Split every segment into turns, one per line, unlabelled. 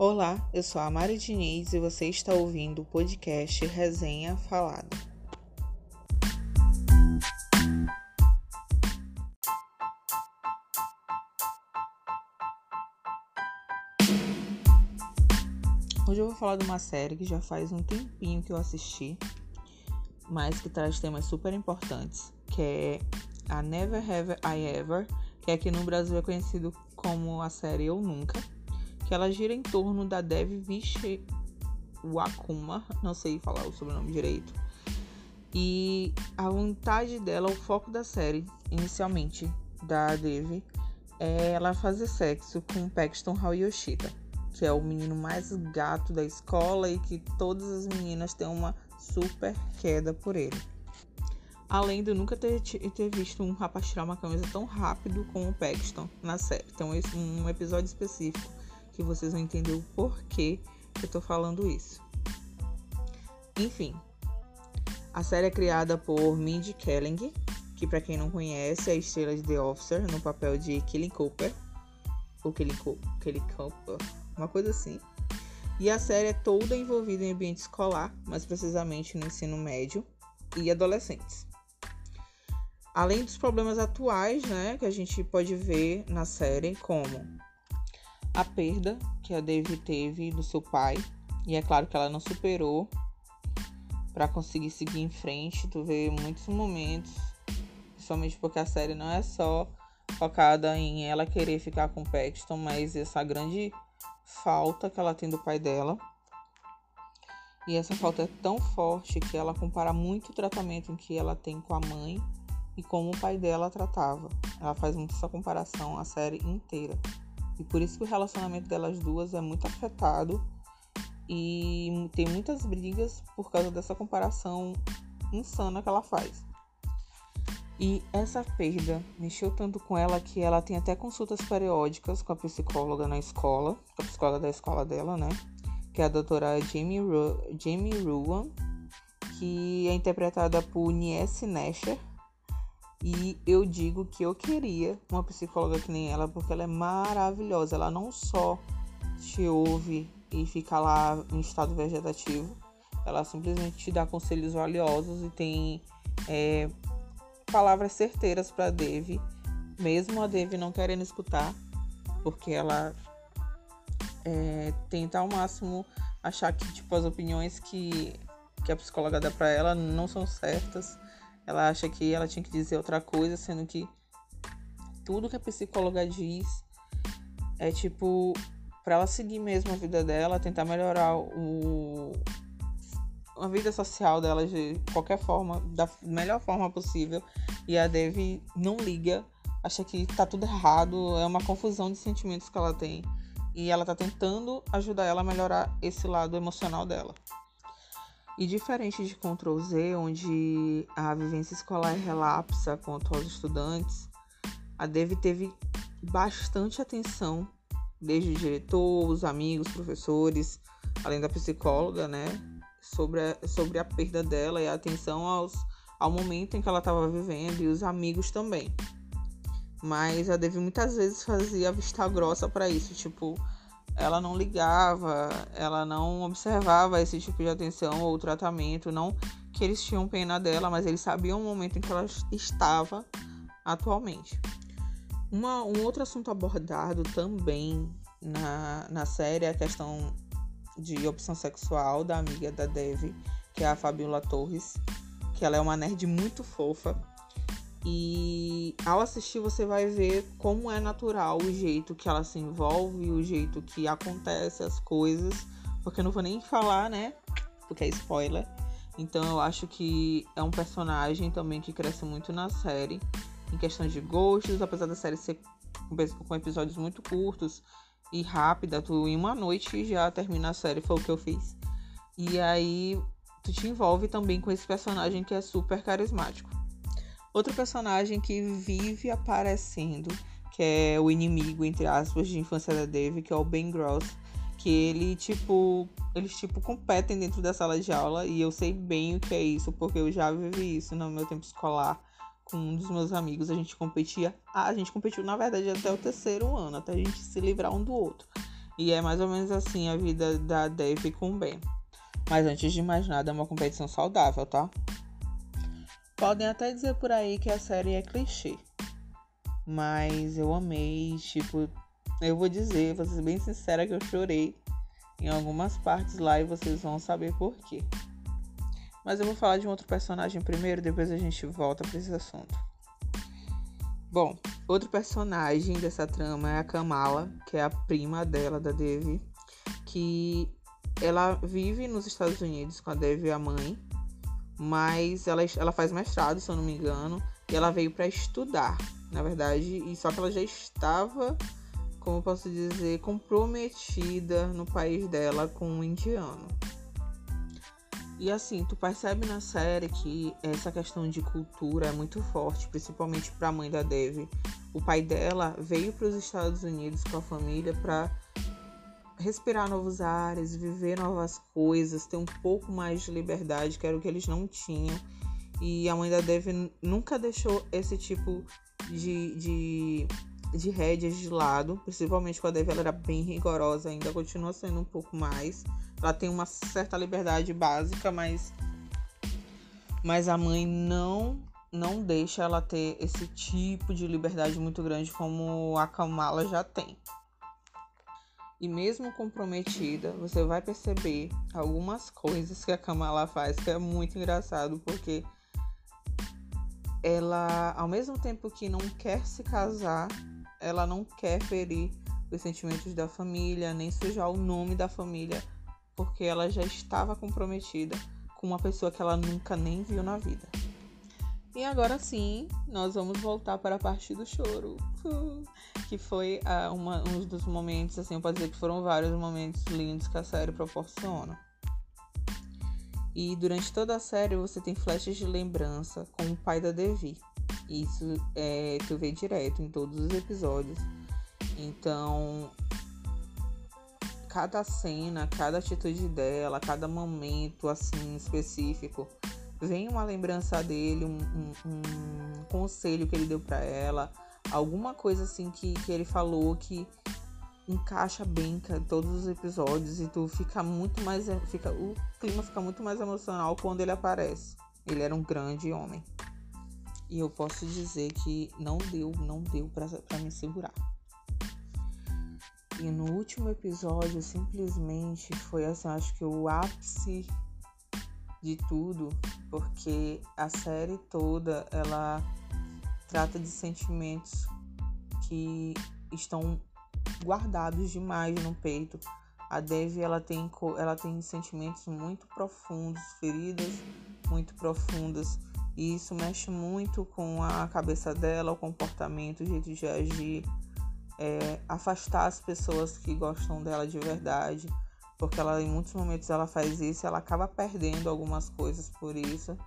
Olá, eu sou a Mari Diniz e você está ouvindo o podcast Resenha Falada. Hoje eu vou falar de uma série que já faz um tempinho que eu assisti, mas que traz temas super importantes, que é a Never Have I Ever, que aqui no Brasil é conhecido como a série Eu Nunca, que ela gira em torno da Dev Wakuma, não sei falar o sobrenome direito. E a vontade dela, o foco da série, inicialmente, da Dev, é ela fazer sexo com Paxton Haoyoshita, que é o menino mais gato da escola e que todas as meninas têm uma super queda por ele. Além de eu nunca ter, ter visto um rapaz tirar uma camisa tão rápido como o Paxton na série. Então, esse um episódio específico que vocês vão entender o porquê que eu tô falando isso. Enfim, a série é criada por Mindy Kaling, que para quem não conhece é a estrela de The Officer no papel de Killing Cooper. Ou Killing, Killing Cooper, uma coisa assim. E a série é toda envolvida em ambiente escolar, mais precisamente no ensino médio e adolescentes. Além dos problemas atuais, né, que a gente pode ver na série, como a perda que a Devi teve do seu pai, e é claro que ela não superou para conseguir seguir em frente. Tu vê muitos momentos, principalmente porque a série não é só focada em ela querer ficar com Paxton, mas essa grande falta que ela tem do pai dela. E essa falta é tão forte que ela compara muito o tratamento que ela tem com a mãe e como o pai dela tratava. Ela faz muito essa comparação a série inteira. E por isso que o relacionamento delas duas é muito afetado e tem muitas brigas por causa dessa comparação insana que ela faz. E essa perda mexeu tanto com ela que ela tem até consultas periódicas com a psicóloga na escola, a psicóloga da escola dela, né? Que é a doutora Jamie, Ru Jamie Ruan, que é interpretada por Niesse Nasher, e eu digo que eu queria uma psicóloga que nem ela, porque ela é maravilhosa. Ela não só te ouve e fica lá em estado vegetativo, ela simplesmente te dá conselhos valiosos e tem é, palavras certeiras para Dave, mesmo a Dave não querendo escutar, porque ela é, tenta ao máximo achar que tipo as opiniões que, que a psicóloga dá para ela não são certas ela acha que ela tinha que dizer outra coisa, sendo que tudo que a psicóloga diz é tipo para ela seguir mesmo a vida dela, tentar melhorar o a vida social dela de qualquer forma, da melhor forma possível. E a Dev não liga, acha que tá tudo errado, é uma confusão de sentimentos que ela tem. E ela tá tentando ajudar ela a melhorar esse lado emocional dela. E diferente de Ctrl Z, onde a vivência escolar relapsa quanto aos estudantes, a Dev teve bastante atenção, desde o diretor, os amigos, professores, além da psicóloga, né, sobre a, sobre a perda dela e a atenção aos, ao momento em que ela estava vivendo e os amigos também. Mas a Dev muitas vezes fazia vista grossa para isso, tipo, ela não ligava, ela não observava esse tipo de atenção ou tratamento, não que eles tinham pena dela, mas eles sabiam o momento em que ela estava atualmente. Uma, um outro assunto abordado também na, na série é a questão de opção sexual da amiga da Dev, que é a Fabiola Torres, que ela é uma nerd muito fofa e ao assistir você vai ver como é natural o jeito que ela se envolve, o jeito que acontece as coisas, porque eu não vou nem falar, né? Porque é spoiler. Então eu acho que é um personagem também que cresce muito na série, em questões de gostos, apesar da série ser com episódios muito curtos e rápida, tu em uma noite já termina a série, foi o que eu fiz. E aí tu te envolve também com esse personagem que é super carismático. Outro personagem que vive aparecendo, que é o inimigo, entre aspas, de infância da Dave, que é o Ben Gross, que ele, tipo, eles, tipo, competem dentro da sala de aula e eu sei bem o que é isso, porque eu já vivi isso no meu tempo escolar com um dos meus amigos, a gente competia, a gente competiu, na verdade, até o terceiro ano, até a gente se livrar um do outro. E é mais ou menos assim a vida da Dev com o Ben. Mas antes de mais nada, é uma competição saudável, tá? Podem até dizer por aí que a série é clichê. Mas eu amei, tipo, eu vou dizer, vou ser bem sincera que eu chorei em algumas partes lá e vocês vão saber por quê. Mas eu vou falar de um outro personagem primeiro, depois a gente volta para esse assunto. Bom, outro personagem dessa trama é a Kamala, que é a prima dela, da Devi, que ela vive nos Estados Unidos com a Devi, a mãe, mas ela, ela faz mestrado, se eu não me engano, e ela veio para estudar, na verdade, e só que ela já estava como posso dizer, comprometida no país dela com um indiano. E assim, tu percebe na série que essa questão de cultura é muito forte, principalmente para a mãe da Dev. O pai dela veio para os Estados Unidos com a família para respirar novos ares, viver novas coisas, ter um pouco mais de liberdade, que era o que eles não tinham. E a mãe da Dev nunca deixou esse tipo de, de de rédeas de lado, principalmente quando a Devi ela era bem rigorosa, ainda continua sendo um pouco mais. Ela tem uma certa liberdade básica, mas mas a mãe não não deixa ela ter esse tipo de liberdade muito grande como a Kamala já tem. E mesmo comprometida, você vai perceber algumas coisas que a Kamala faz que é muito engraçado, porque ela, ao mesmo tempo que não quer se casar, ela não quer ferir os sentimentos da família, nem sujar o nome da família, porque ela já estava comprometida com uma pessoa que ela nunca nem viu na vida. E agora sim, nós vamos voltar para a parte do choro, que foi uh, uma, um dos momentos, assim, eu posso dizer que foram vários momentos lindos que a série proporciona. E durante toda a série você tem flashes de lembrança com o pai da Devi. Isso é, tu vê direto em todos os episódios. Então, cada cena, cada atitude dela, cada momento assim específico, vem uma lembrança dele, um, um, um conselho que ele deu para ela, alguma coisa assim que, que ele falou que encaixa bem em todos os episódios e tu fica muito mais fica o clima fica muito mais emocional quando ele aparece. Ele era um grande homem. E eu posso dizer que não deu, não deu para me segurar. E no último episódio, simplesmente foi assim, acho que o ápice de tudo, porque a série toda ela trata de sentimentos que estão guardados demais no peito. A Dev ela tem ela tem sentimentos muito profundos, feridas muito profundas e isso mexe muito com a cabeça dela, o comportamento, o jeito de agir, é, afastar as pessoas que gostam dela de verdade, porque ela em muitos momentos ela faz isso, ela acaba perdendo algumas coisas por isso.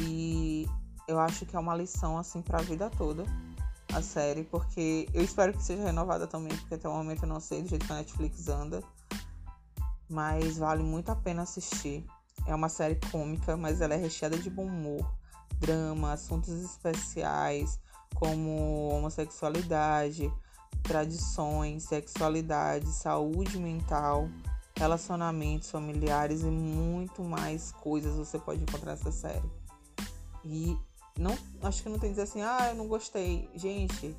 E eu acho que é uma lição assim para a vida toda a série, porque eu espero que seja renovada também, porque até o momento eu não sei do jeito que a Netflix anda, mas vale muito a pena assistir. É uma série cômica, mas ela é recheada de bom humor, drama, assuntos especiais como homossexualidade, tradições, sexualidade, saúde mental, relacionamentos familiares e muito mais coisas você pode encontrar nessa série. E não, acho que não tem que dizer assim, ah, eu não gostei. Gente,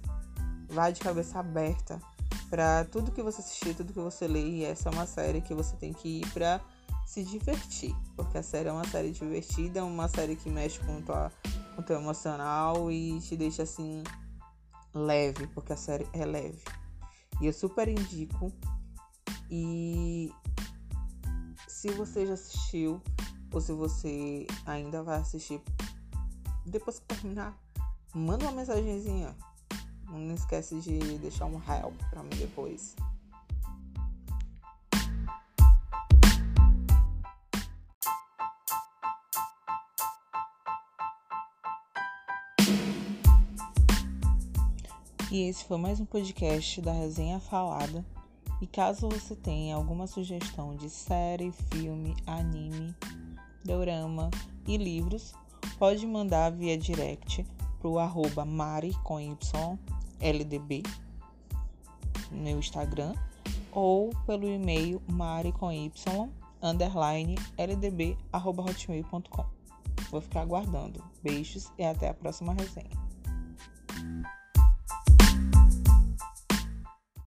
vai de cabeça aberta para tudo que você assistir, tudo que você lê. E essa é uma série que você tem que ir para se divertir, porque a série é uma série divertida, é uma série que mexe com tua, com teu emocional e te deixa assim leve, porque a série é leve. E eu super indico. E se você já assistiu ou se você ainda vai assistir depois que terminar, manda uma mensagenzinha. Não esquece de deixar um help para mim depois. E esse foi mais um podcast da Resenha Falada. E caso você tenha alguma sugestão de série, filme, anime, dorama e livros, pode mandar via direct pro arroba mari com y, ldb, no Instagram. ou pelo e-mail mari com y underline ldb arroba hotmail.com. Vou ficar aguardando. Beijos e até a próxima resenha.